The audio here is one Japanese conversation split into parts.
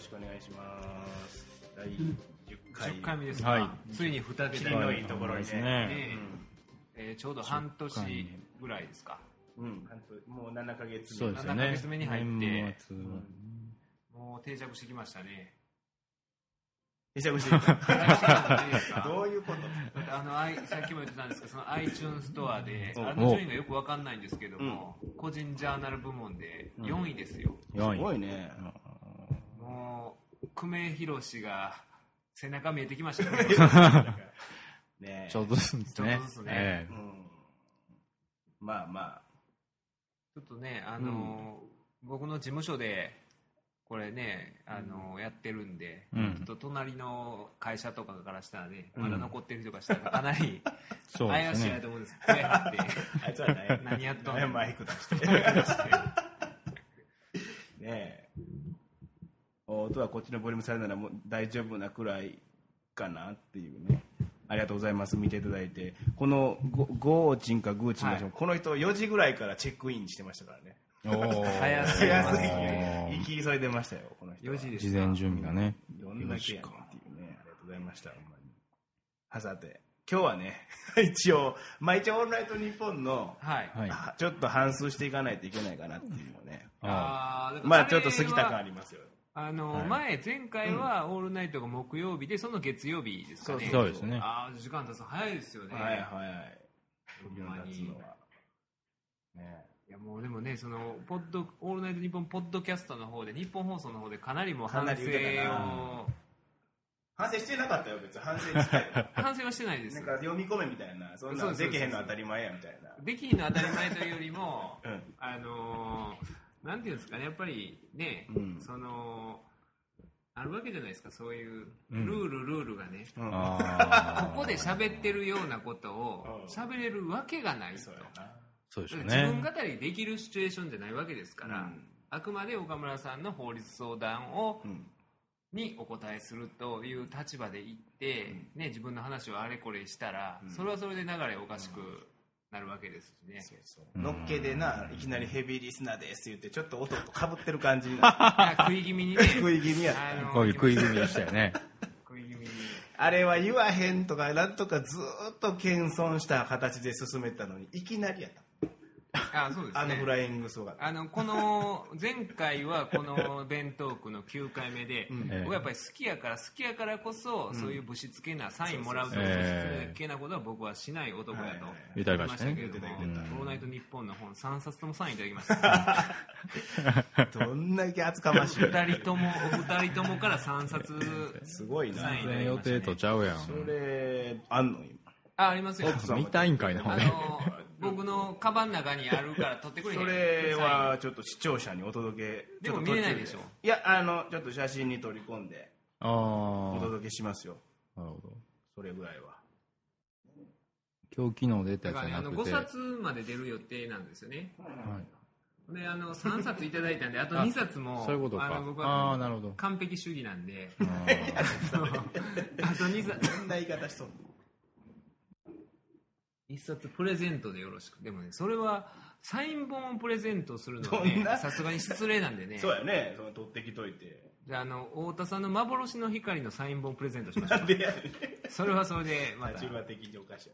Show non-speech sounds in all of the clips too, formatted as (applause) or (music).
しくお願いします。第10回。10回目ですはい。か、ついに2桁。切りのいいところにねですねねえーちょうど半年ぐらいですか。うん、もう7ヶ月目。7ヶそうですよね。月目に入って。年末は。もう定着してきましたね。定着してきた。(laughs) どういうこと？あのあいさっきも言ってたんですけどその iTunes ストアでうん。あの順位がよくわかんないんですけども、個人ジャーナル部門で4位ですよ、す4位ごいねもう久米宏が背中見えてきましたね。(laughs) ねちょっとずつですね。ちょっとずつね。えうん。まあまあ。ちょっとねあの、僕の事務所でこれねあの、やってるんで、うん。ちょっと隣の会社とかからしたらね、まだ残ってる人がしたらかなりうで怪しいと思うんです (laughs) あいつはね何やっとんの。ねマイク出して。(laughs) ねえ音はこっちのボリュームされならもう大丈夫なくらいかなっていうね。ありがとうございます。見ていただいて。このゴゴーチンかグーチンか、はい。この人4時ぐらいからチェックインしてましたからね。(laughs) 早すぎて。行き急いでましたよこの人は。4時です事前準備がね。どんだけやっていうね。ありがとうございましたほんまに。はさて。今日はね一応まあ一応「オールナイトニッポン」のはい、はい。あちょっと反数していかないといけないかなっていうのをね。あまあちょっと過ぎた感ありりますよあの、はい。前前回は「オールナイト」が木曜日でその月曜日ですかね。そうですね。ああ時間経つの早いですよね。はいはいはい。ほんまに。立つのは。ね。いやもうでもねそのポッド「オールナイトニッポン」ポッドキャストの方で日本放送の方でかなりもう反省かなり言うてたな。を。反省してなかったよ別に。反省したよ反省はしてないです。なんか読み込めみたいな。そんなのできへんの当たり前やみたいな。できひんの当たり前というよりもうん。あのーなんていうんですかねやっぱりね、うん。そのあるわけじゃないですかそういううん。ルールルールがね、うんあここで喋ってるようなことをうん。喋れるわけがないと。そうでしょう自分ね語りできるシチュエーションじゃないわけですから、うん。あくまで岡村さんの法律相談を、うん。にお答えするという立場で行って、ね、自分の話をあれこれしたら、うん。それはそれで流れおかしくなるわけですしね、そうそう。うん。のっけでないきなりヘビーリスナーですって言ってちょっと音とかぶってる感じに。な (laughs) いや食い気味にね。食い気味や。ったあのこういう食い気味でしたよね。(laughs) 食い気味に。あれは言わへんとかなんとかずーっと謙遜した形で進めたのにいきなりやったあそうですね。あのフライングすごかった。あのこの前回はこの弁当区の9回目で、うん。ええ。僕はやっぱり好きやから好きやからこそ、そういうぶしつけなサインもらうとぶしつけなことは僕はしない男だとはい言ってましたね。けれどもールナイトニッポン」の本3冊ともサインいただきました。(laughs) どんだけ厚かましい。2人ともお二人ともから3冊すごいな。サイン全然予定とちゃうやん。それあんの今？あありますよ。見たいんかいなあの僕のカバンの中にあるから取ってくれへん。それはちょっと視聴者にお届け。でもちょっと途中見れないでしょ？いやあのちょっと写真に取り込んで。ああお届けしますよ。なるほど。それぐらいは。今日昨日出たやつじゃなくて。5冊まで出る予定なんですよね。はい。であの3冊いただいたんであと2冊もそういうことか。あの僕はなるほど。完璧主義なんで。あ (laughs) と2冊。どんな言い方しとんの？一冊プレゼントでよろしく。でもねそれはサイン本をプレゼントするのはどんな？ねさすがに失礼なんでね。そうやね。その取ってきといて。じゃああの太田さんの幻の光のサイン本プレゼントしましょなんでやねそれはそれでまた。立場的におかしい。す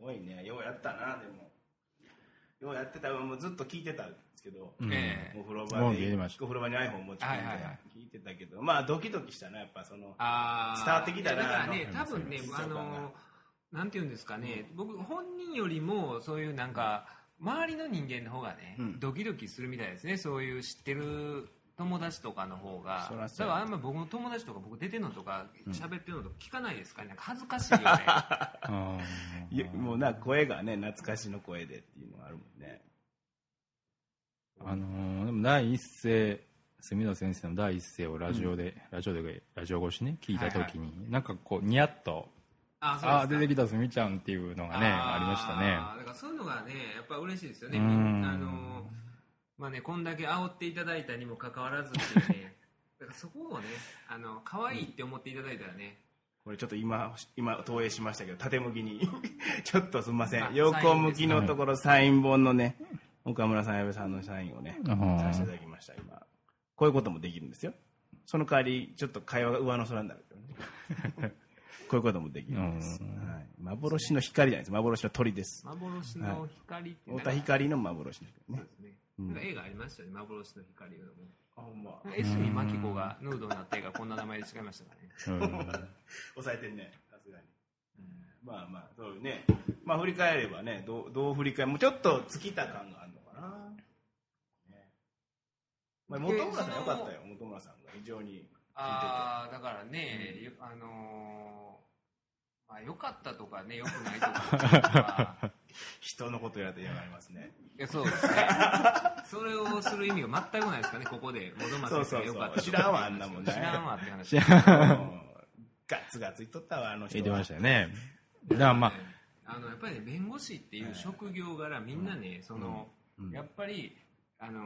ごいね。ようやったなでも。ようやってた。もうずっと聞いてたんですけど、うん。ええ。お風呂も場でう聞いてました。お風呂場に iPhone 持ち込んではいはいはい。聞いてたけど。まあドキドキしたなやっぱそのあー。伝わってきたなだからね多分ねあのなんていうんですかね。僕本人よりもそういうなんか周りの人間の方がね、うん。ドキドキするみたいですね。そういう知ってる友達とかの方が。だからあんま僕の友達とか僕出てるのとか喋ってるのとか聞かないですかね。なんか恥ずかしいよね。あ (laughs) いやもうな声がね懐かしの声でっていうのがあるもんね。ーあのーでも第一声住野先生の第一声をラジオで、ラジオでラジオ越しね聞いた時に、なんかこうニヤッとあああ出てききたすみちゃんっていうのがねありましたね。だからそういうのがねやっぱ嬉しいですよねうん。あのまあねこんだけ煽っていただいたにもかかわらずっていうね (laughs) だからそこをねあの可愛いって思っていただいたらね、これちょっと今今投影しましたけど縦向きに。(laughs) ちょっとすみませあん横向きのところサイン本のね岡村さん矢部さんのサインをねさせていただきました今。こういうこともできるんですよ。その代わり、ちょっと会話が上の空になるけどね。(laughs) こういうこともできるんです。うんはい、幻の光じゃないです。幻の鳥です。幻の光って太田光の幻の光ね。そうですね。なんか映画ありましたよね、幻の光いうのも。あ、ほんま。江角真紀子がヌードになった映画、こんな名前で違いましたからね。うん (laughs) 抑えてんね、さすがに。まあまあ、そうね。まあ振り返ればね、どうどう振り返る？もうちょっと尽きた感があるのかな。ねまあ、本村さんよかったよ、本村さんが非常に。ああ、だからね、よあのーまあ、良かったとかね、良くないとか (laughs) 人のことやられて嫌がりますね。いやそうですね。それをする意味が全くないですかね、ここで。元そうそう松先生が良かったそう。知らんわ、あんなもんね。知らんわって話。ガツガツ言っとったわ、あの人は。言ってましたよね。だからまあ、あのやっぱりね弁護士っていう職業柄みんなね、その、うんやっぱりあの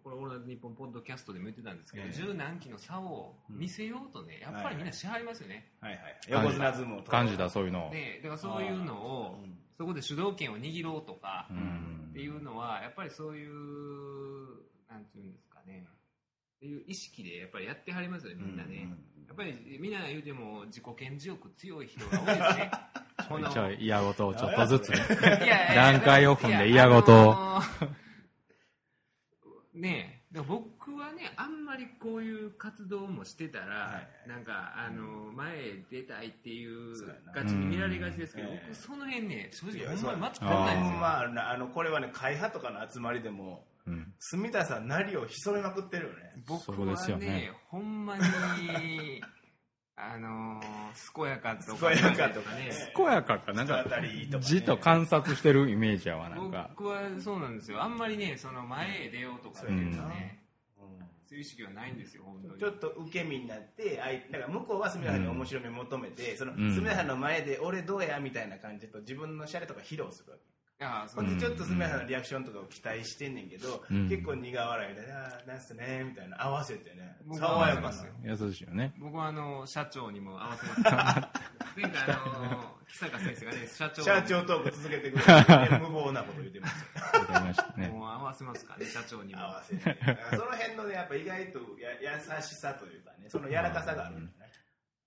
ーこれ「オールナイトニッポン」ポッドキャストでも言ってたんですけど、ええ。十何期の差を見せようとねやっぱりみんなしはりますよね、はいはい。横綱相撲と感じた、そういうの。を。でだからそういうのをうん。そこで主導権を握ろうとか、うん。っていうのはやっぱりそういうなんていうんですかね。っていう意識でやっぱりやってはりますよねみんなね、やっぱりみんな言うても自己顕示欲強い人が多いですね。(laughs) このちょい嫌ごとをちょっとずつね。段階を踏んで嫌ごとをねえ僕はねあんまりこういう活動もしてたら、はい。なんかあのー前へ出たいっていうガチに見られがちですけど、うん。僕その辺ね正直ほんまに待ちそう込んないんですよ。まあなあのこれはね会派とかの集まりでもうん。住田さんなりを潜めまくってるよね。僕そこですよはねね。ほんまにあのー健やかとか健やかとかね。健やかか、なんかじっと観察してるイメージやわ、なんか。僕はそうなんですよ。あんまりねその前へ出ようとかっていうのね、そういう意識はないんですよ本当に。ちょっと受け身になって相だから向こうは住田さんに面白みを求めて、そのうん。住田さんの前で俺どうやみたいな感じと自分のシャレとか披露するわけいやそほうんでちょっと住田さんのリアクションとかを期待してんねんけど、うん。結構苦笑いで「ああなんすね」みたいな。合わせてね。僕爽やかな優しいよね。僕はあの社長にも合わせます。(laughs) 前回あの木坂先生がね社長社長トーク続けてくれて、無謀なこと言ってますね。もう合わせますからね社長にも。合わせて。その辺のねやっぱ意外とや優しさというかねその柔らかさがあるんだね。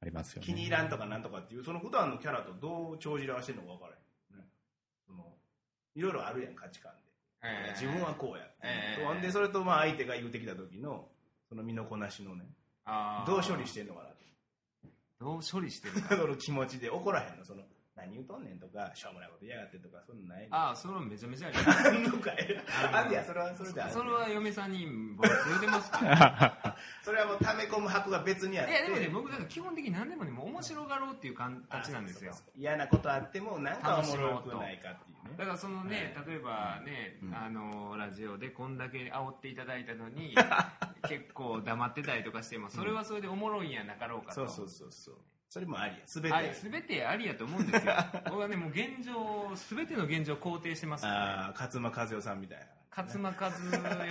ありますよね。気に入らんとかなんとかっていうその普段のキャラとどう帳尻合わせてるのか分からへん、いろいろあるやん価値観で、えー自分はこうやって、えーほんでそれとまあ相手が言うてきた時のその身のこなしのねどう処理してんのかなどう処理してるか (laughs) その気持ちで怒らへんのその何言うとんねんとかしょうもないこと言いやがってとかそんなんないああそれはめちゃめちゃあります。(laughs) あんのかいあんねやそれはそれである。それは嫁さんに僕言うてますから。(laughs) それはもう溜め込む箱が別にあって。いやでもね僕だから基本的に何でもねもう面白がろうっていう形なんですよ。あそうそうそう。嫌なことあってもなんかおもろくないかっていうね。だからそのね、は例えばね、うん。あのラジオでこんだけ煽っていただいたのに (laughs) 結構黙ってたりとかしてもそれはそれでおもろいんやなかろうかと、そうそうそうそうそれもありや。全て。あれ全てありやと思うんですよ。(laughs) 僕はねもう現状全ての現状を肯定してます。から、ね、ああ勝間和代さんみたいな勝間和代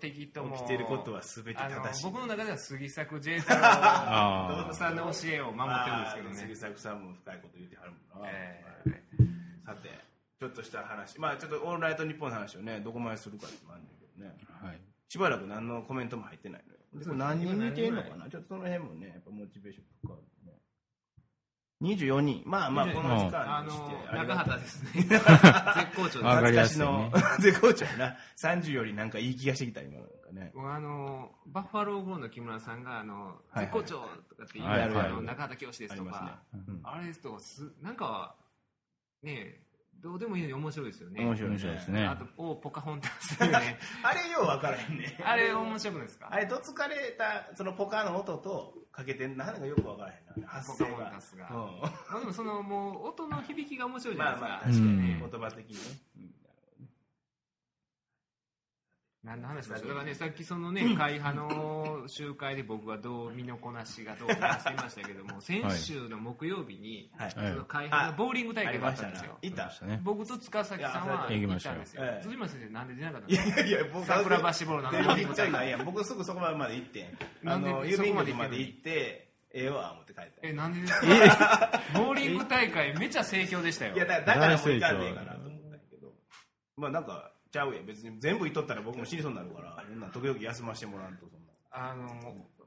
的とも起きてることは全てあの正しい。僕の中では杉作 J 太郎あさんの教えを守ってるんですけどね、まあ杉作さんも深いこと言ってはるもんな、えさてちょっとした話。まあちょっとオールナイトニッポンの話をねどこまでするかってもあるんだけどね。はい。しばらく何のコメントも入ってないのよでこれ何人見てんのかな？ちょっとその辺もねやっぱモチベーションかかるね24人。まあまあこの時間あにしてのありがたい中畑ですね。(laughs) 絶好調わかり懐かしやすいね。の (laughs) 絶好調やな。30よりなんかいい気がしてきた今なんかね。僕あのバッファローゴーの木村さんがあのはい絶好調とかって言う、はいあはい。の中畑教師ですとか、うん。あれですとすなんかねどうでもいいのに面白いですよね。面白い面白いですね。あ。とおポカホンタスね。(laughs) あれよう分からへんね。あれ面白くないですか？あれどつかれたそのポカの音とかけてなんかよく分からへんな。発ポカ声がホンタスが、うまあ、でもそのもう音の響きが面白いんじゃないですか、まあまあ確かにうん。ね言葉的にね。うん何の話でしょうだからねさっきそのね会派の集会で僕がどう身のこなしがどうか話していましたけども先週の木曜日に、はい。はいその会派のボーリング大会があったんですよ。いた。ましたね。僕と塚崎さんは行ったんですよ。ええ辻村先生なんで出なかったんいですか？やいや僕桜橋ボロの全然行っちゃいないやん。僕すぐそこまで行ってん郵便局まで行ってええわ思って帰った。えなんでですか？ボーリング大会めちゃ盛況でしたよ。いやだからもう行かんでええかなと思ったけど。まあなんかちゃうやん。別に全部いっとったら僕も死にそうになるから。そんなん時々休ませてもらうとそんなあの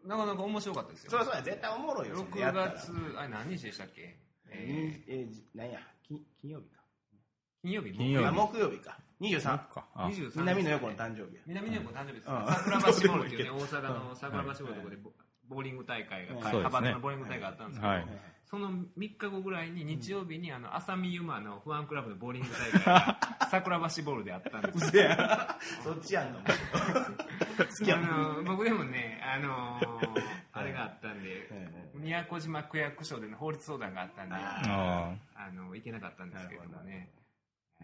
なかなか面白かったですよ。そりゃそうや絶対おもろいよそんなや6ったら。月あれ何日でしたっけ、えにえーじなんや？金金曜日か。ー金曜日？金曜日。あ木曜日か。23か。あ。23日南の横の誕生日や。南の横の誕生日です、うん。桜橋ボールっていうね (laughs) 大阪の桜橋ボールのところでボボーリング大会が、うん派閥のボーリング大会があったんですけど、はい。その3日後ぐらいに日曜日にあの浅見ゆまのファンクラブのボーリング大会が (laughs) 桜橋ボールであったんです (laughs) そっちやんかもう好きやあの僕でもね、あのーあれがあったんで、はい宮古島区役所での法律相談があったんで、ああの行けなかったんですけれどもね、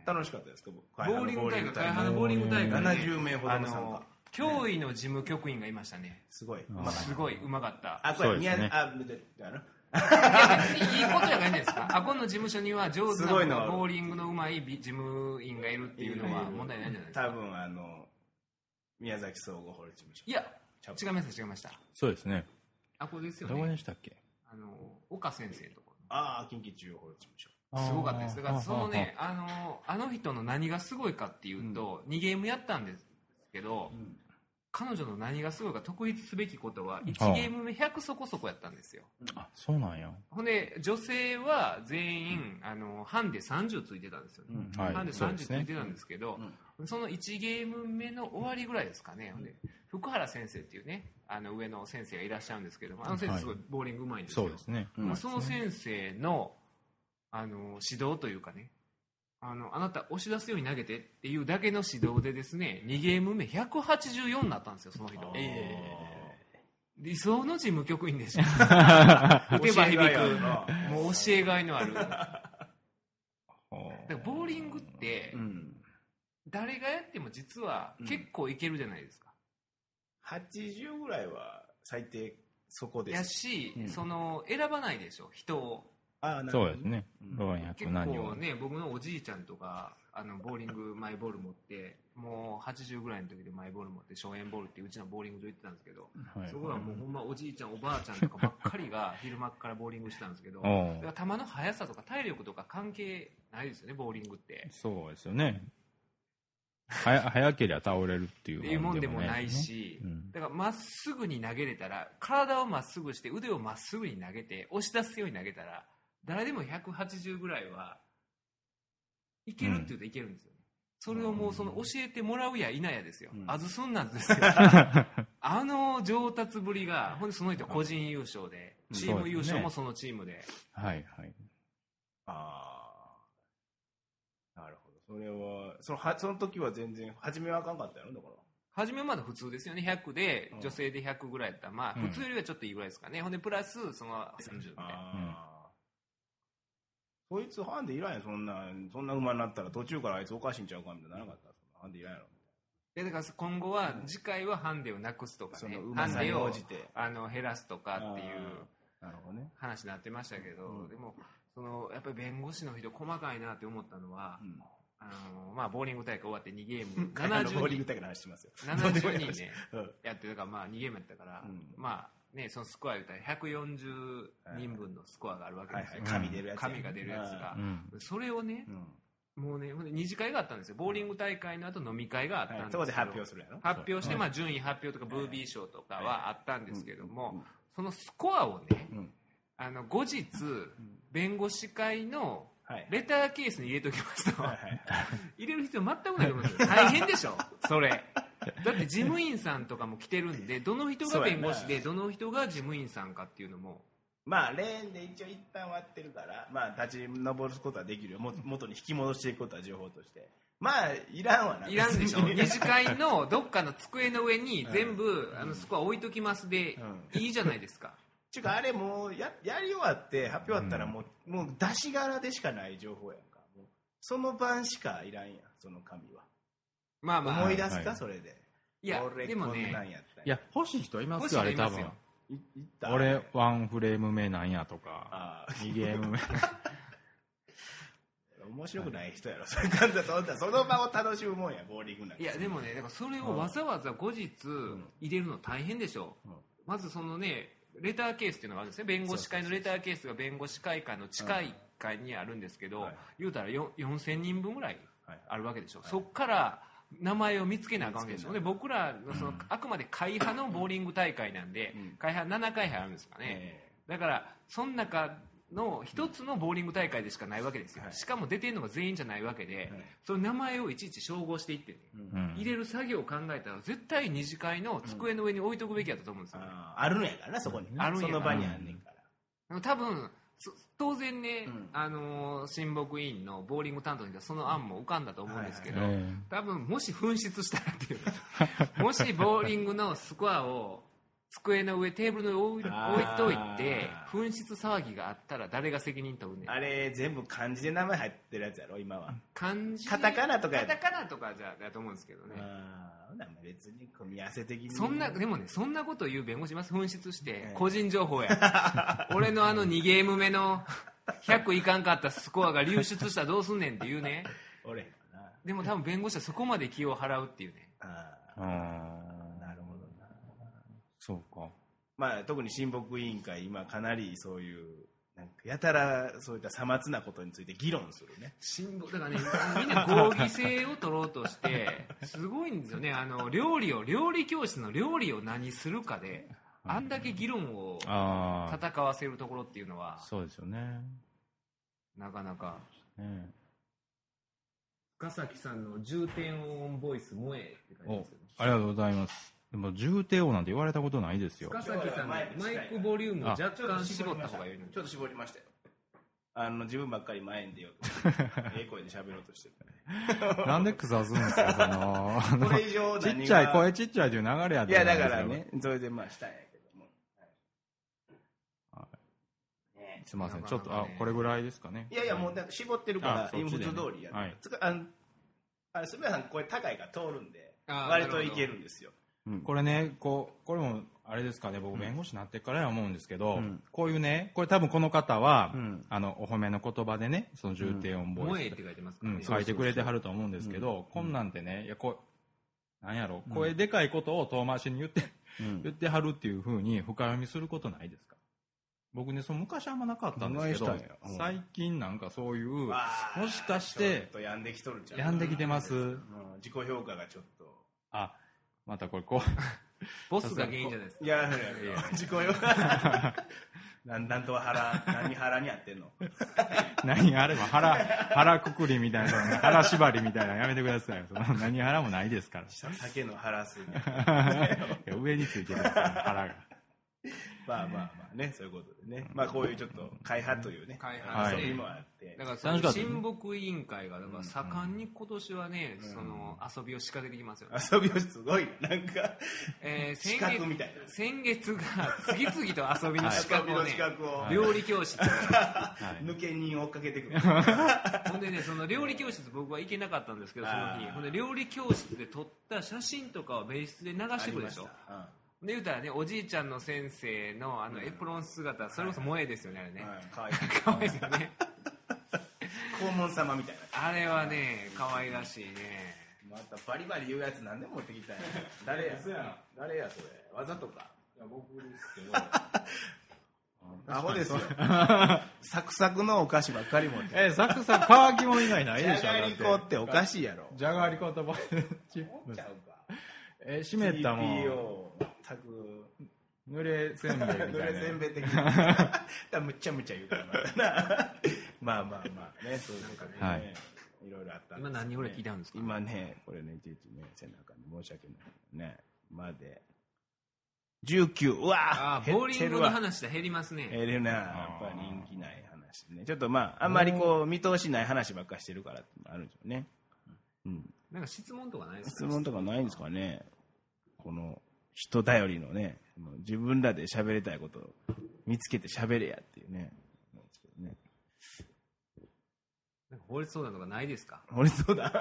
楽しかったですか？ボボーリング大会、会派のボーリング大会で、70名ほどあの参の加教委の事務局員がいましたね、すごい。すごいうまかった。あこれそうですね。宮あでであの。いや別にいいことじゃないですか。(laughs) あこの事務所には上手なすごいの。ボーリングのうまい事務員がいるっていうのは問題ないんじゃないですか。多分あの宮崎総合法律事務所。いや、違いました、違いました。そうですね。あ、これですよどこね。でしたっけ？あの、岡先生のところ。ああ近畿中央法律事務所。すごかったです。だからそのね、あの、あの人の何がすごいかっていうと、2ゲームやったんですけど、彼女の何がすごいか特筆すべきことは、1ゲーム目100そこそこやったんですよ。あそうなんや。ほんで、女性は全員、あの、ハンデ30ついてたんですよね。うん。はい。ハンデ30そうですねついてたんですけど、その1ゲーム目の終わりぐらいですかね。ほんで、福原先生っていうね、あの上の先生がいらっしゃるんですけども、あの先生すごいボーリングうまいんですよ。そうですね。うん。まあ、その先生のあの指導というかねあのあなた押し出すように投げてっていうだけの指導でですね2ゲーム目184になったんですよその人。え理想の事務局員でしょえ打てば響教えがいあるくなもう教えがいのある。(laughs) だボーリングってうん誰がやっても実は結構いけるじゃないですか、80ぐらいは最低そこです。やし、うん。その選ばないでしょ人をああなるほどそうですね。うん。老若結男女。構ね僕のおじいちゃんとかあのボーリング (laughs) マイボール持ってもう80ぐらいの時でマイボール持って荘園ボールっていううちのボーリング場行ってたんですけど、はい。そこはもうほんまおじいちゃんおばあちゃんとかばっかりが (laughs) 昼間からボーリングしてたんですけど球の速さとか体力とか関係ないですよねボーリングって。そうですよね。はや (laughs) 早ければ倒れるっていっていうもんでもないねし、うん。だからまっすぐに投げれたら体をまっすぐして腕をまっすぐに投げて押し出すように投げたら誰でも180ぐらいはいけるって言うといけるんですよね、それをもうその教えてもらうや否やですよ、うん。あずすんなんですよ。(laughs) あの上達ぶりがほんでその人個人優勝でうん。チーム優勝もそのチームで、はいはい。ああなるほど。それはそのはその時は全然初めはあかんかったやろだから。初めまだ普通ですよね。100でうん。女性で100ぐらいやったら。まあうん。普通よりはちょっといいぐらいですかね、ほんでプラスその30みたいな。ああ、そいつハンデいらんやんそんなそんな馬になったら途中からあいつおかしいんちゃうかみたいななかったハンデいらんやろ。でだから今後は次回はハンデをなくすとかそねハンデを応じて。あの減らすとかっていうなるほどね、話になってましたけど、うん。でもそのやっぱり弁護士の人細かいなって思ったのは、うん、あのまあ、ボーリング大会終わって2ゲーム (laughs) あのボーリン70グ大会の話してますよ。人70人ねうん。やってだからまあ2ゲームやったから、うん。まあねそのスコア言ったら140人分のスコアがあるわけはいですよ、はい紙出るやつ紙が出るやつが。う、ん。それをねうん。もうね二次会があったんですよ。ボーリング大会の後飲み会があったんはい、ですけど、そこで発表するやろ。発表して、う。んまあ、順位発表とかブービー賞とかはあったんですけども、うん。そのスコアをねうん。あの後日弁護士会のはい。レターケースに入れておきますと。はいはい入れる必要全くないと思いますよ。大変でしょ。それだって事務員さんとかも来てるんでどの人が弁護士でどの人が事務員さんかっていうのも。まあレーンで一応一旦割ってるからまあ立ち上ることはできるよ。も元に引き戻していくことは情報として。まあいらんわな。いらんでしょ。二次会のどっかの机の上に全部あのスコア置いときますでうん。いいじゃないですか。ちゅうかあれもうややり終わって発表あったらもう,、もう出し柄でしかない情報やんか。その晩しかいらんやんその紙は、まあまあ。思い出すか、はい。それで。いや俺でもねこんなんやったんいや欲しい人いま欲しすよ。あれ多分。い人いますよいいった？俺ワンフレーム目なんやとか。ああ2ゲーム目。(laughs) 面白くない人やろ、それ。そんなその場を楽しむもんやボーリングなんか。いやでもねだからそれをわざわざ後日入れるの大変でしょ、うん。まずそのねレターケースっていうのがあるんですね弁護士会のレターケースが弁護士会館の地下1階にあるんですけど、はい言うたらよ4000人分ぐらいはいあるわけでしょ、はいそっから名前を見つけなあかんわけでしょ見つけなで僕らのその、あくまで会派のボーリング大会なんで、うん。会派7回派あるんですかね、えだからその中の一つのボーリング大会でしかないわけですよ、はい。しかも出てるのが全員じゃないわけで、はい。その名前をいちいち照合していってね、えうん入れる作業を考えたら絶対二次会の机の上に置いとくべきやったと思うんですよ、ね。あーあるんやからなそこにあるんやその場にあんねんから。多分そ当然ね、うん。あのー親睦委員のボーリング担当にはその案も浮かんだと思うんですけど、多分もし紛失したらっていう (laughs) もしボーリングのスコアを机の上テーブルの上に置いといー。て紛失騒ぎがあったら誰が責任取るねん。あれ全部漢字で名前入ってるやつやろ今は。漢字でカタカナとかや。カタカナとかじゃだと思うんですけどね。別に組み合わせ的に。そんなでもねそんなこと言う弁護士います。紛失してええ。個人情報や。(laughs) 俺のあの2ゲーム目の100いかんかったスコアが流出したらどうすんねんっていうね。(laughs) でも多分弁護士はそこまで気を払うっていうね。ああそうか。まあ特に親睦委員会今かなりそういうなんかやたらそういったさまつなことについて議論するね。辛抱だからねみんな合議制を取ろうとして (laughs) すごいんですよね。あの料理を料理教室の料理を何するかであんだけ議論をああ戦わせるところっていうのはそうですよね。なかなか。ね。深崎さんの重点音ボイス萌えって書いておますよありがとうございますでも重低音なんて言われたことないですよ。深崎さんのマイクボリュームを若干絞った方がいいのちょっと絞りましたよ。あの自分ばっかり前に出ようと。(laughs) ええ声で喋ろうとしてる (laughs) なんで腐すんですかその。これ以上ち何がっちゃい声ちっちゃいという流れやったいやだからねそれでまあしたんやけども、はね。すいませんなかなかね。ちょっとあこれぐらいですかね。いやいやもうだって絞ってるからあそっちでね。普通通りやる、はい。つかあのあれすみません声高いから通るんで割といけるんですようん。これねこうこれもあれですかね僕弁護士になってからや思うんですけど、うん。こういうねこれ多分この方は、うん。あのお褒めの言葉でねその重低音ボイス書いてますからね。うん、書いてくれてはると思うんですけど、こんなんてね、いやこうなんやろ、声でかいことを遠回しに言って、言ってはるっていうふうに深読みすることないですか？僕ね、その昔あんまなかったんですけど最近なんかそういう、もしかしてちょっと病んできとるんちゃう病んできてます。うん。自己評価がちょっと。あ、またこれこう、(laughs) ボスが原因じゃないですかいやいやいや自己評価 (laughs) なんなんと腹何腹にやってんの？(laughs) 何あれば腹、腹くくりみたいな、腹縛りみたいなのやめてくださいよ。その何腹もないですから。酒の腹すぎ上についてる腹が。(laughs) まあまあまあねそういうことでね。まあこういうちょっと会派というね会派はい遊びもあって。だから親睦委員会がだから盛んに今年はね、その遊びを仕掛けてきますよね、遊びをすごい。なんかえー資格みたいな。先月が次々と遊びの資格をね、料理教室、はい。抜け人を追っかけてくる。(laughs) ほんでねその料理教室僕は行けなかったんですけどその日。ほんで料理教室で撮った写真とかをベースで流してくるでしょ。あで言うたらねおじいちゃんの先生のあのエプロン姿それこそ萌えですよねあれね。りましたはい可愛いですよね。黄門様みたいな。あれはね可愛らしいね。またバリバリ言うやつ何でも持ってきたんや。(laughs) 誰や？誰やそれ？わざとか？僕ですけど、(laughs) アホですよ。(laughs) サクサクのお菓子ばっかり持ってえ、サクサク乾きもん以外ないじでしょゃがりこっておかしいやろ。じゃがりことボチップちゃうか。え、湿ったもん。TPO 全く濡れせんべいみたいな。濡れせんべい的な (laughs) むっちゃむちゃ言うからまたな。(laughs) まあまあまあねそういうことでね、はい。い、ろいろあったんです今何人ぐらい聞いたんですか？今ねこれねいちいちね背中に申し訳ないね。まで。19うわボーリングの減話で減りますね。るな。やっぱり人気ない話ね。ちょっとまああんまりこう見通しない話ばっかしてるからあるんでしょうね。うん。なんか質問とかないですか？質問とかないんですかね。この人頼りのね自分らで喋りたいことを見つけて喋れやっていうね。ね。なんか法律相談とかないですか？俺そうだ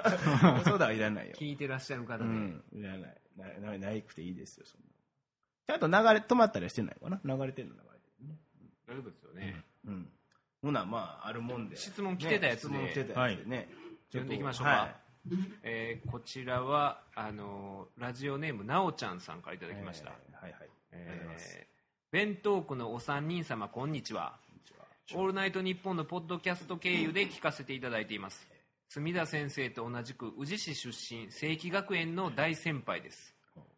俺そうだはいらないよ。聞いてらっしゃる方で、うんいらない。ななないくていいですよそんな。ちゃんと流れ止まったりはしてないかな？流れてるの流れてるね。大丈夫ですよね、うん。ほなまああるもんで。質問来てたやつで。ね質問来てたやつでね、読んでいきましょうか、はえーこちらはあのーラジオネームなおちゃんさんからいただきました、えーはいはい。ありがとうございます。えー弁当区のお三人様こんにちは。こんにちは。オールナイトニッポンのポッドキャスト経由で聞かせていただいています。墨田先生と同じく宇治市出身正規学園の大先輩です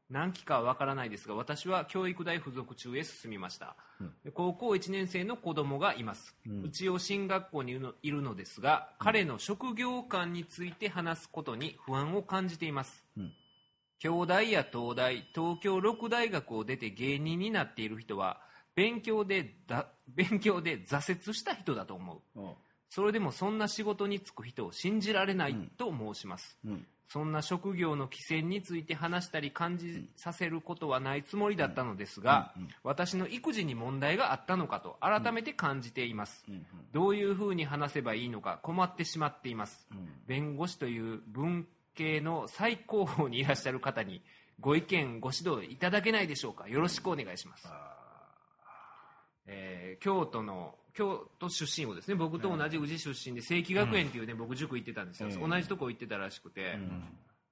何期かはわからないですが私は教育大附属中へ進みました、で高校1年生の子供がいます、一応進学校にいるのですが、彼の職業観について話すことに不安を感じています、うん。京大や東大東京六大学を出て芸人になっている人は勉強でだ (laughs) 勉強で挫折した人だと思う。うんそれでもそんな仕事に就く人を信じられないと申します、うん。そんな職業の起点について話したり感じさせることはないつもりだったのですが、私の育児に問題があったのかと改めて感じています、うん。どういうふうに話せばいいのか困ってしまっています、うん。弁護士という文系の最高峰にいらっしゃる方にご意見ご指導いただけないでしょうか。よろしくお願いします、えー京都の京都出身をですね僕と同じ宇治出身で正規学園っていうね、僕塾行ってたんですよ、うん同じとこ行ってたらしくて、うん。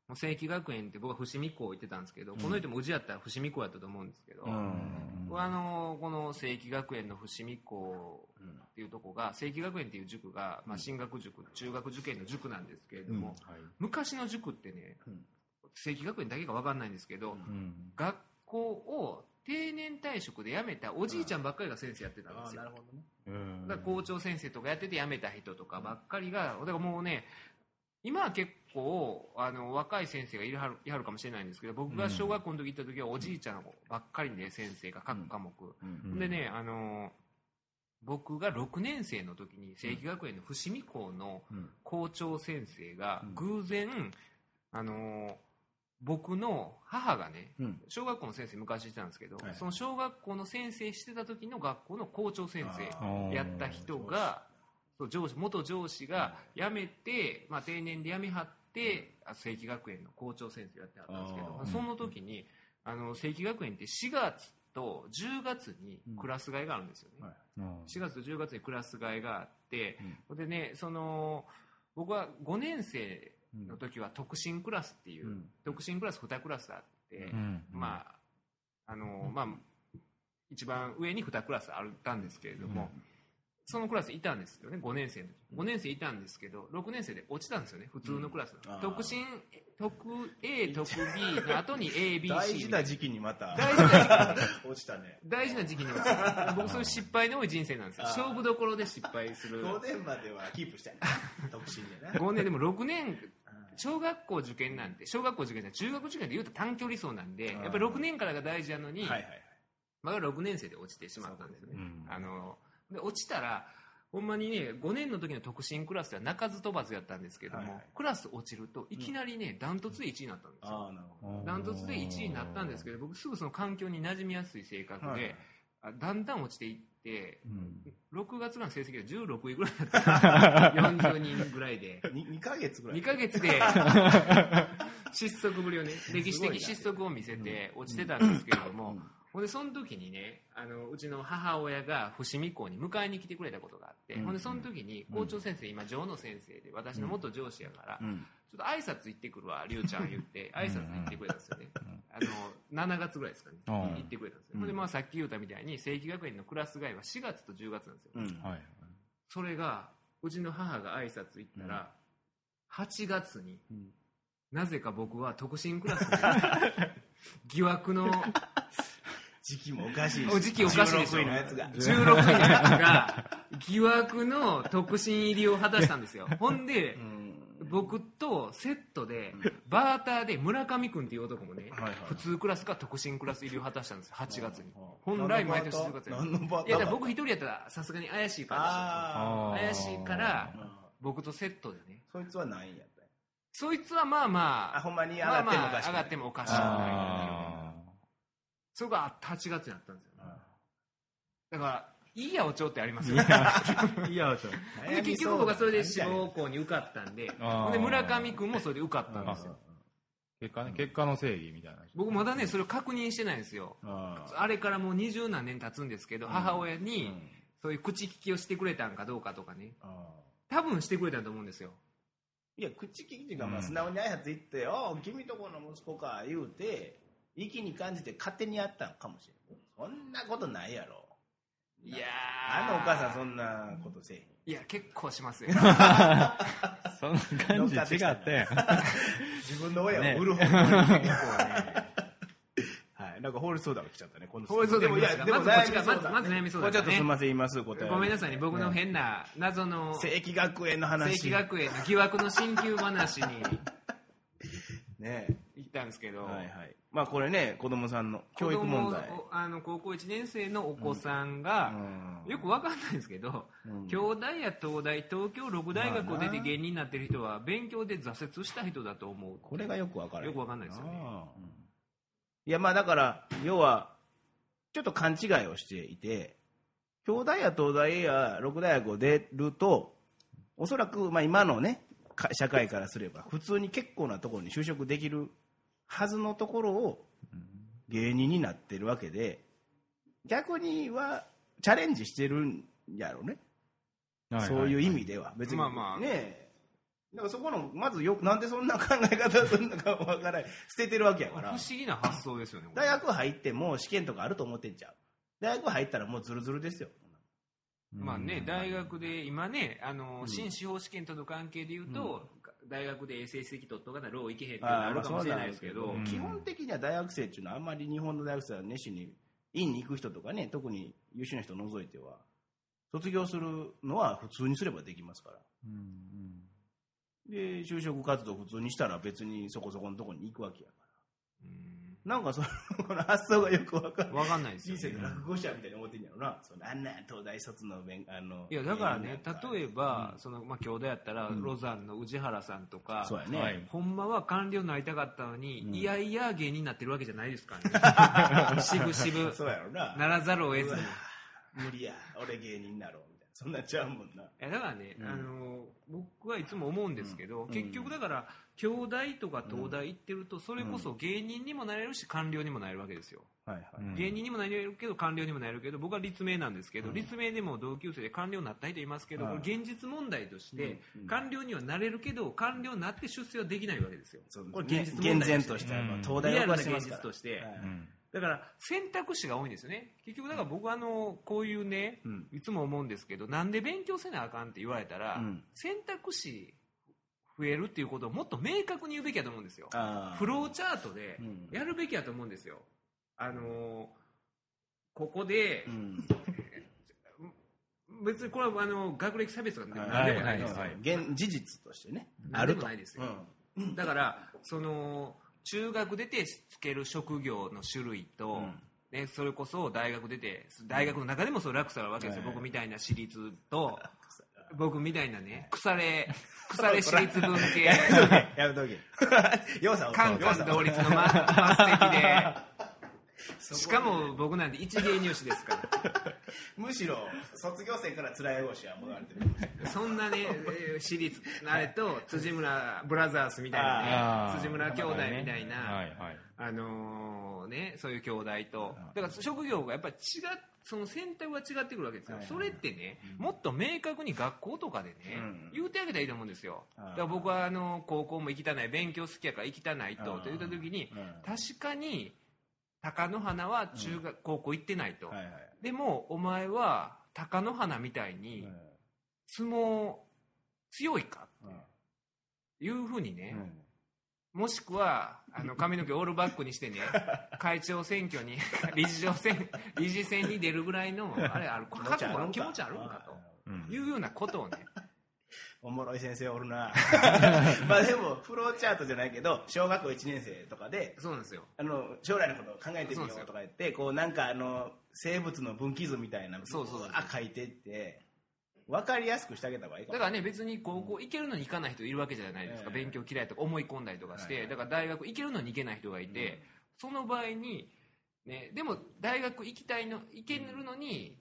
もう正規学園って僕は伏見校行ってたんですけど、この人も宇治やったら伏見校やったと思うんですけど、あのこの正規学園の伏見校っていうとこが正規学園っていう塾が、まあ、進学塾中学受験の塾なんですけれども、はい。昔の塾ってね、うん。正規学園だけか分かんないんですけど、うん。学校を定年退職で辞めたおじいちゃんばっかりが先生やってたんですよ、あーなるほどね。校長先生とかやってて辞めた人とかばっかりがだからもうね今は結構あの若い先生がいるはるいはるかもしれないんですけど僕が小学校の時行った時はおじいちゃんばっかりで先生が各科目、うん。でねあの僕が6年生の時に正規学園の伏見校のうん。校長先生がうん偶然、あの僕の母がねうん。小学校の先生昔してたんですけど、はい。その小学校の先生してた時の学校の校長先生やった人がそう上司元上司が辞めて、まあ、定年で辞めはってあ正規学園の校長先生やってはったんですけどあー。その時にあの正規学園って4月と10月にクラス替えがあるんですよね、はい。うん4月と10月にクラス替えがあって、でねその僕は5年生の時は特進クラスっていう、うん。特進クラス2クラスあって、うん。まああのまあ一番上に2クラスあったんですけれども、そのクラスいたんですよね5年生の時。5年生いたんですけど6年生で落ちたんですよね普通のクラス、うん。特進特 A 特 B の後に ABC 大事な時期にまた。大事な時期落ちたね。大事な時期には僕そういう失敗の多い人生なんですよ。勝負どころで失敗する。5年まではキープしたい。(laughs) 特進でね。5年でも6年小学校受験なんて小学校受験じゃ中学受験で言うと短距離走なんでやっぱり6年からが大事なのに、はいはいはい。まだ6年生で落ちてしまったんですよね、うん。あので落ちたらほんまにね5年の時の特進クラスでは鳴かず飛ばずやったんですけども、はいはい。クラス落ちるといきなりねダントツで1位になったんですよ。ダントツで1位になったんですけど僕すぐその環境に馴染みやすい性格で、はい。あだんだん落ちていってうん。6月の成績が16位ぐらいだった。(laughs) 40人ぐらいで。2, 2ヶ月ぐらい。2ヶ月で。失速ぶりをね歴史的失速を見せて落ちてたんですけれども、ほんでその時にねあのうちの母親が伏見校に迎えに来てくれたことがあって、うん。ほんでその時に校長先生今城野先生で私の元上司やから、うん。ちょっと挨拶行ってくるわ、りゅうちゃん言って、(laughs) 挨拶行ってくれたんですよね。あの、7月ぐらいですかね。うん。行ってくれたんですよ。ほんで、まあさっき言ったみたいに、正規学園のクラス替えは4月と10月なんですよ。うん。はいそれが、うちの母が挨拶行ったら、8月に、うん。なぜか僕は特進クラスに、(laughs) 疑惑の、時期もおかしいし。お時期おかしいでしょ。16位のやつが。16位のやつが、疑惑の特進入りを果たしたんですよ。ほんで、うん。僕とセットで、バーターで村上君っていう男もね、普通クラスか特進クラス入りを果たしたんですよ、8月に。うん。本来毎年10月に。いや、僕一人やったらさすがに怪しいからあ怪しいからあ、僕とセットでね。そいつは何位やったそいつはまあまあ、あほんまに上まがあってもおかしくない。まあ上がってもおかしくない。あそれが8月になったんですよ。だから、いいやおちょってありますよ。ーいや (laughs) ちょで結局僕はそれで志望校に受かったんで、で村上君もそれで受かったんですよ。結果ね結果の正義みたいな。僕まだね、それを確認してないんですよ。ああれからもう二十何年経つんですけど、母親に、そういう口利きをしてくれたんかどうかとかね、多分してくれたと思うんですよ。いや口利きがまあうん。素直に挨拶行って「おう君とこの息子か」言うて息に感じて勝手にやったのかもしれん。そんなことないやろ。いやー。あのお母さんそんなことせえへん。いや、結構しますよ。(laughs) そんな感じ違って。自分の親を売る方結構ね。はい。なんか法律相談が来ちゃったね、この法律相談でもいや、でもまずまずまず悩み相談これちょっとすみません、言います、答え。ごめんなさいね、僕の変な謎の正規学園の正話。規学園の疑惑の進級話に。(laughs) ね行ったんですけど、はいはい。まあこれね、子供さんの教育問題。あの高校1年生のお子さんが、うんよくわかんないんですけど、うん京大や東大、東京六大学を出て芸人になってる人は、勉強で挫折した人だと思う。これがよくわからない。よくわかんないですよねいや、まあだから、要は、ちょっと勘違いをしていて、京大や東大や六大学を出ると、おそらく、まあ今のね、か社会からすれば、普通に結構なところに就職できるはずのところを、芸人になってるわけで、逆には、チャレンジしてるんやろうね。そういう意味では。別に。まあまあねえだからそこの、まずよ、なんでそんな考え方をするのかわからない。捨ててるわけやから不思。議な発想ですよね。大学入っても試験とかあると思ってんちゃう。大学入ったらもうズルズルですよ。まあね、大学で今ね、あの、うん新司法試験との関係で言うと、大学で成績取っとかなロー行けへんっていうのはあるかもしれないですけど、うん基本的には大学生っていうのはあんまり日本の大学生は熱心に院に行く人とかね、特に優秀な人を除いては、卒業するのは普通にすればできますから。で、就職活動普通にしたら別にそこそこのところに行くわけやかうんら。なんかその、この発想がよくわかる。わかんないですよね。人生の落語者みたいに思ってんやろな。そのあんな東大卒の勉あの。いや、だからね、例えば、うんその、まあ、兄弟やったら、うんロザンの宇治原さんとか、そうやね。はいほんまは官僚になりたかったのに、うんいやいや芸人になってるわけじゃないですからね。(laughs) 渋々、そうやろな。ならざるを得ずに。い無理や、俺芸人になろうみたいな。そんなんちゃうもんな。やだからね、うんあの僕はいつも思うんですけど、うん結局だから兄弟とか東大行ってるとそれこそ芸人にもなれるし官僚にもなれるわけですよ、はいはい。うん。芸人にもなれるけど官僚にもなれるけど僕は立命なんですけど、うん。立命でも同級生で官僚になった人いますけど、はいこれ現実問題として、うん。官僚にはなれるけど官僚になって出世はできないわけですよ。そうこれ現実問厳題然とした、うん。東大をリアルな現実として、はい。だから選択肢が多いんですよね。結局だから僕はあのこういうね、うん。いつも思うんですけどなんで勉強せなあかんって言われたら、うん。選択肢増えるっていうことをもっと明確に言うべきだと思うんですよ。フローチャートでうん。やるべきだと思うんですよ。あのーここでう、ん。(laughs) 別にこれはあの学歴差別がはい。何でもないですよ、はい。はい現事実としてね、あると。もないですよ、うん。だからその中学出てつける職業の種類と、うん。ね、それこそ大学出て大学の中でもそう落差があるわけですよ、はい。僕みたいな私立と (laughs) 僕みたいなね腐れ (laughs) 腐れ私立文系。(laughs) やめとけ。(laughs) ようさんカンカン同率のま末席でしかも僕なんて一芸入試ですから。(laughs) むしろ卒業生から辛い腰はもられてる。そんなね、えー私立あれと辻村ブラザーズみたいなね辻村兄弟みたいな、はいはい。あのーね、そういう兄弟と、だから職業がやっぱり違っその選択が違ってくるわけですよ、はい。はいそれってね、もっと明確に学校とかでね、うん。言うてあげたらいいと思うんですよ、だから僕はあの高校も行きたない、勉強好きやから行きたないとと言った時に、うん。確かに貴乃花は中学、高校行ってないと、はいはい。でもお前は貴乃花みたいに相撲強いかうん。っていうふうにね、うん。もしくはあの髪の毛オールバックにしてね (laughs) 会長選挙に (laughs) 理事長選理事選に出るぐらいのあれある覚悟は気持ちあるんかうん。というようなことをねおもろい先生おるな。(laughs) まあでもフローチャートじゃないけど小学校1年生とかでそうなんですよ。あの将来のことを考えてみよそうとか言ってこうなんかあの生物の分岐図みたいなのそうそうあ書いてって分かりやすくしてあげた方がいいだからね別に高校行けるのに行かない人いるわけじゃないですか、ええ。勉強嫌いとか思い込んだりとかして、だから大学行けるのに行けない人がいて、その場合に、ね、でも大学行きたいの行けるのに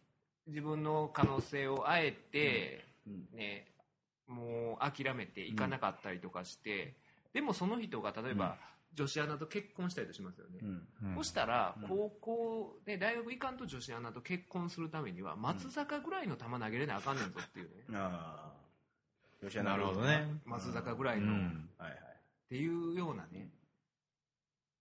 自分の可能性をあえて、うん。ね、もう諦めて行かなかったりとかして、でもその人が例えば、女子アナと結婚したりとしますよね、うん。うん。そしたらうん。高校で大学行かんと女子アナと結婚するためには松坂ぐらいの球投げれなあかんねんぞっていうね、(laughs) ああ。吉田なるほどね。松坂ぐらいの、っうん。はいはい。ていうようなね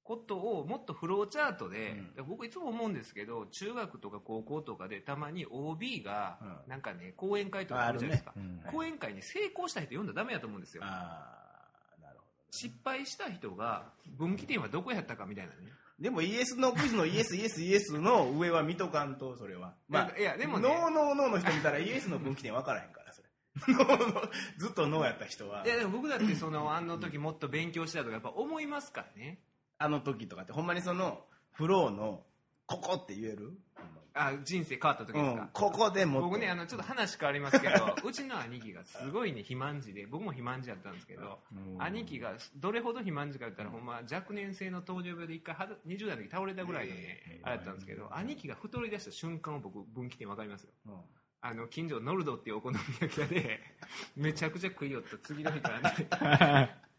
ことをもっとフローチャートで、うん。僕いつも思うんですけど中学とか高校とかでたまに OB がうん。なんかね講演会とかあるじゃないですか、うん。講演会に成功した人読んだらダメやと思うんですよ。失敗した人が分岐点はどこやったかみたいなね、どでもイエスのクイズのイエスイエスイエスの上は見とかんとそれは。ま (laughs) あいやでもね。ノーノーノーの人見たらイエスの分岐点分からへんから (laughs) ずっとノーやった人は。いやでも僕だってそのあの時もっと勉強したとかやっぱ思いますからねあの時とかってほんまにそのフローのここって言える？あ人生変わった時ですか、うん、ここでも僕ねあのちょっと話変わりますけど (laughs) うちの兄貴がすごいね肥満児で僕も肥満児やったんですけど兄貴がどれほど肥満児か言ったらほんま若年性の糖尿病で一回は20代の時倒れたぐらいのねあれだったんですけど兄貴が太り出した瞬間を僕分岐点分かりますよ。うん。あの近所ノルドっていうお好み焼き屋でめちゃくちゃ食いよった次の日からね (laughs)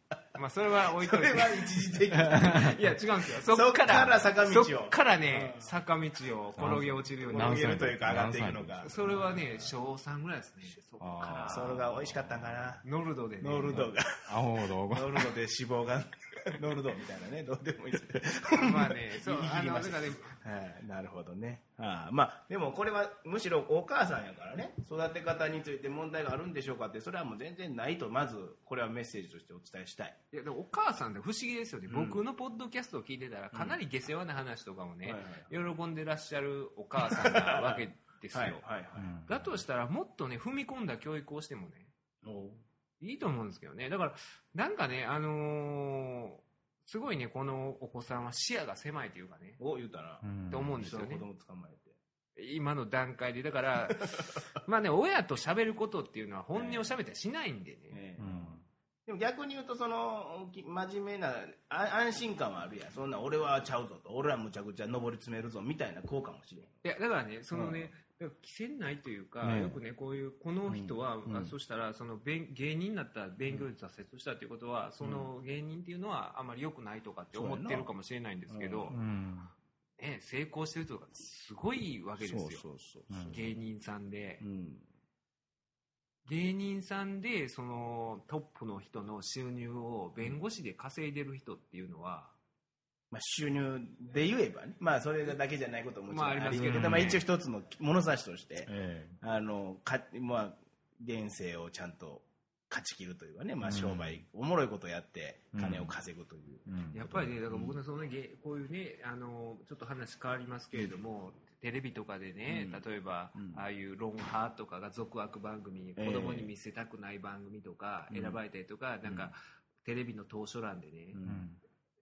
まあそれは置いといて。それは一時的。(laughs) いや違うんですよ。そっかそっからら坂道を。そっからねうん。坂道を転げ落ちるように。投げるというか上がっていくのかそれはね小3ぐらいですね。そっから。それが美味しかったんかな。ノルドでね。ノルドが。(laughs) ノルドで脂肪がノルドみたいなね。どうでもいいです (laughs) まあね (laughs) そうあのだからねはい、なるほどね。ああまあ、でもこれはむしろお母さんやからね、育て方について問題があるんでしょうかって、それはもう全然ないと、まず、これはメッセージとしてお伝えしたい。いやでもお母さんって不思議ですよね、うん。僕のポッドキャストを聞いてたらかなり下世話な話とかもね、はい喜んでらっしゃるお母さんなわけですよ、(laughs) はい、はい、はい。だとしたらもっとね踏み込んだ教育をしてもねいいと思うんですけどねだからなんかねあのーすごいねこのお子さんは視野が狭いというかねお言うたな。と思うんですよね子供捕まえて。今の段階でだから (laughs) まあね親と喋ることっていうのは本音を喋ったりしないんでね、ねうんでも逆に言うと、その、き真面目な、あ安心感はあるやん。そんな、俺はちゃうぞと。俺はむちゃくちゃ上り詰めるぞ、みたいな子かもしれん。いやだからねそのね、だから規制ないというか、ねよくねこういうこの人は、うんそしたらその勉芸人になったら勉強で挫折したということは、その芸人っていうのはあまり良くないとかって思ってるかもしれないんですけど、ね、成功してる人がすごいわけですよ。芸人さんで。う、ん。芸人さんでそのトップの人の収入を弁護士で稼いでる人っていうのは、まあ、収入で言えばね、まあ、それだけじゃないことももちろんまあありますけど、まあ、一応一つの物差しとして、えあのかまあ、現世をちゃんと勝ち切るというかね、まあ、うん。商売、おもろいことをやってうん。金を稼ぐという。えうん。やっぱりね、だから僕のその芸こういうね、あのちょっと話変わりますけれども、テレビとかでね、うん。例えば、うん。ああいうロンハーとかが続悪番組、ええ。子供に見せたくない番組とかうん。選ばれたりとか、なんうん。かテレビの当初欄でね、うん。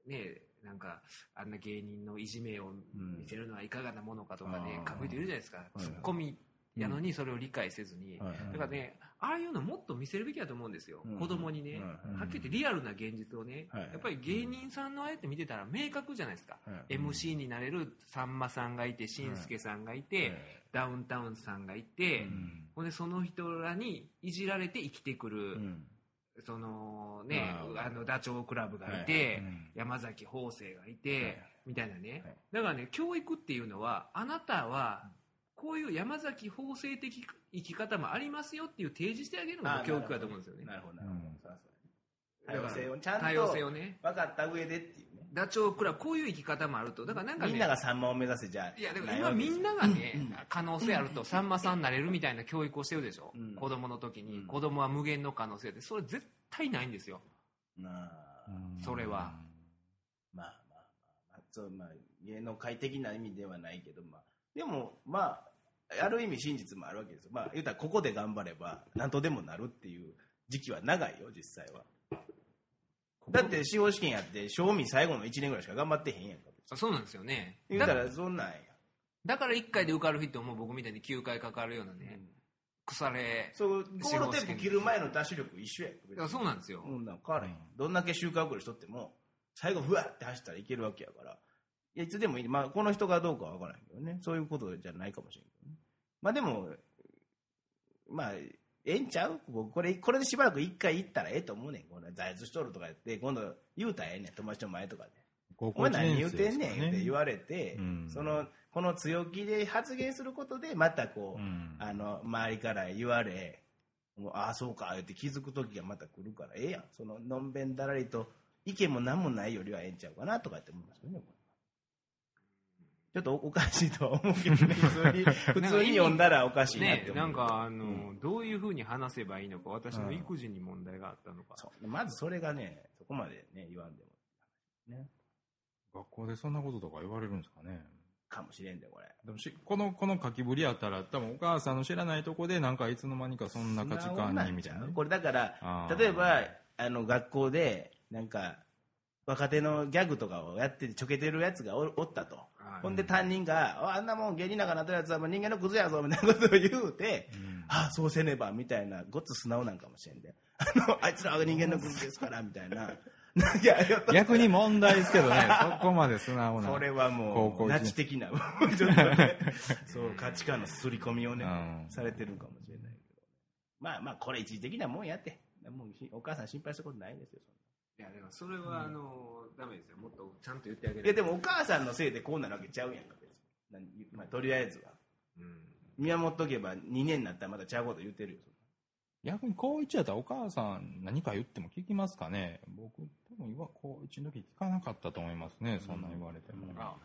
ねなんかあんな芸人のいじめをうん見せるのはいかがなものかとかね、書く人いるじゃないですか、いツッコミやのにそれを理解せずに。はいだからね、ああいうのもっと見せるべきだと思うんですよ、うん。子供にね、うん。はっきり言ってリアルな現実をね、はい。やっぱり芸人さんのああやって見てたら明確じゃないですか、はい。MC になれるさんまさんがいて、しんすけさんがいて、えダウンタウンさんがいて、うん。ほんでその人らにいじられて生きてくる、うんそのね、まああのダチョウ倶楽部がいはい。て、うん。山崎邦生がいて、はい。みたいなね、はい。だからね、教育っていうのは、あなたは、こういう山崎邦生的生き方もありますよっていう提示してあげるのがあ教育だと思うんですよね。なるほど、なるほど。うん。そらそう。や多様性をちゃんと。分かった上でっていう。ね。ダチョウ倶楽部、こういう生き方もあると。だからなんかね、みんなが3万を目指せじゃいや、でも今みんながね、可能性あると、さんまさんになれるみたいな教育をしてるでしょ。うん子供の時に、うん子供は無限の可能性で、それ絶対ないんですよ。まあうんそれはまあまあまあまあ、そうまあ、芸能界的な意味ではないけど、まあ、でも、まあ、ある意味真実もあるわけですよ。まあ、言うたらここで頑張れば、なんとでもなるっていう時期は長いよ、実際は。だって、司法試験やって、賞味最後の1年ぐらいしか頑張ってへんやんか。あそうなんですよね。言うたら、そんなんや。だから1回で受かる人も僕みたいに9回かかるようなね、腐れ、そう、ゴールテープ切る前のダッシュ力一緒やそうなんですよ。うん、なんか変わらへん。どんだけ周回遅れしとっても、最後、ふわって走ったらいけるわけやから。いや、いつでもいい。まあ、この人がどうかは分からへんけどね。そういうことじゃないかもしれんけどね。まあ、でも、まあ、ええんちゃう？ここれ、これでしばらく一回行ったらええと思うねん。この在しとるとか言って、今度言うたらええねん。友達の前とかで。お高校前何言う一てんねん？って言われて、うんその、この強気で発言することで、またこう、うんあの、周りから言われ、ああ、そうか、って気づく時がまた来るから、ええやん。その、のんべんだらりと、意見も何もないよりはええんちゃうかなとかって思いますよね。これちょっとおかしいとは思うけどね、普通に、(laughs) 普通に読んだらおかしいなって思う。ねなんか、あの、うんどういうふうに話せばいいのか、私の育児に問題があったのか。そうまずそれがね、そこまでね、言わんでも。ね。学校でそんなこととか言われるんですかね。かもしれんで、これ。でもしこの、この書きぶりやったら、多分お母さんの知らないとこで、なんかいつの間にかそんな価値観に、みたいなね。これだから、例えば、あの、学校で、なんか、若手のギャグとかをやってちょけてるやつがおおったと。はいほんで担任が、ああんなもん芸人なんかなったやつはもう人間のクズやぞ、みたいなことを言うて、うんああ、そうせねば、みたいな、ごっつ素直なんかもしれんで。あの、あいつらは人間のクズですから、みたいな。いや、逆に問題ですけどね、そこまで素直な。これは高もう、ナチ的な、ちょっとね、(laughs) そう、価値観の刷り込みをね、うんされてるかもしれないけど。まあまあ、これ一時的なもんやって。もうお母さん心配したことないですよ。いや、でもそれは、あの、ダメですよ。もっとちゃんと言ってあげいや、る。でもお母さんのせいでこうなるわけちゃうやんか、別に何まあ、とりあえずは。うん。見守っとけば2年になったらまたちゃうこと言ってるよ。逆に高一やったらお母さん何か言っても聞きますかね僕、多分今高一の時聞かなかったと思いますね、そんな言われても。うんあ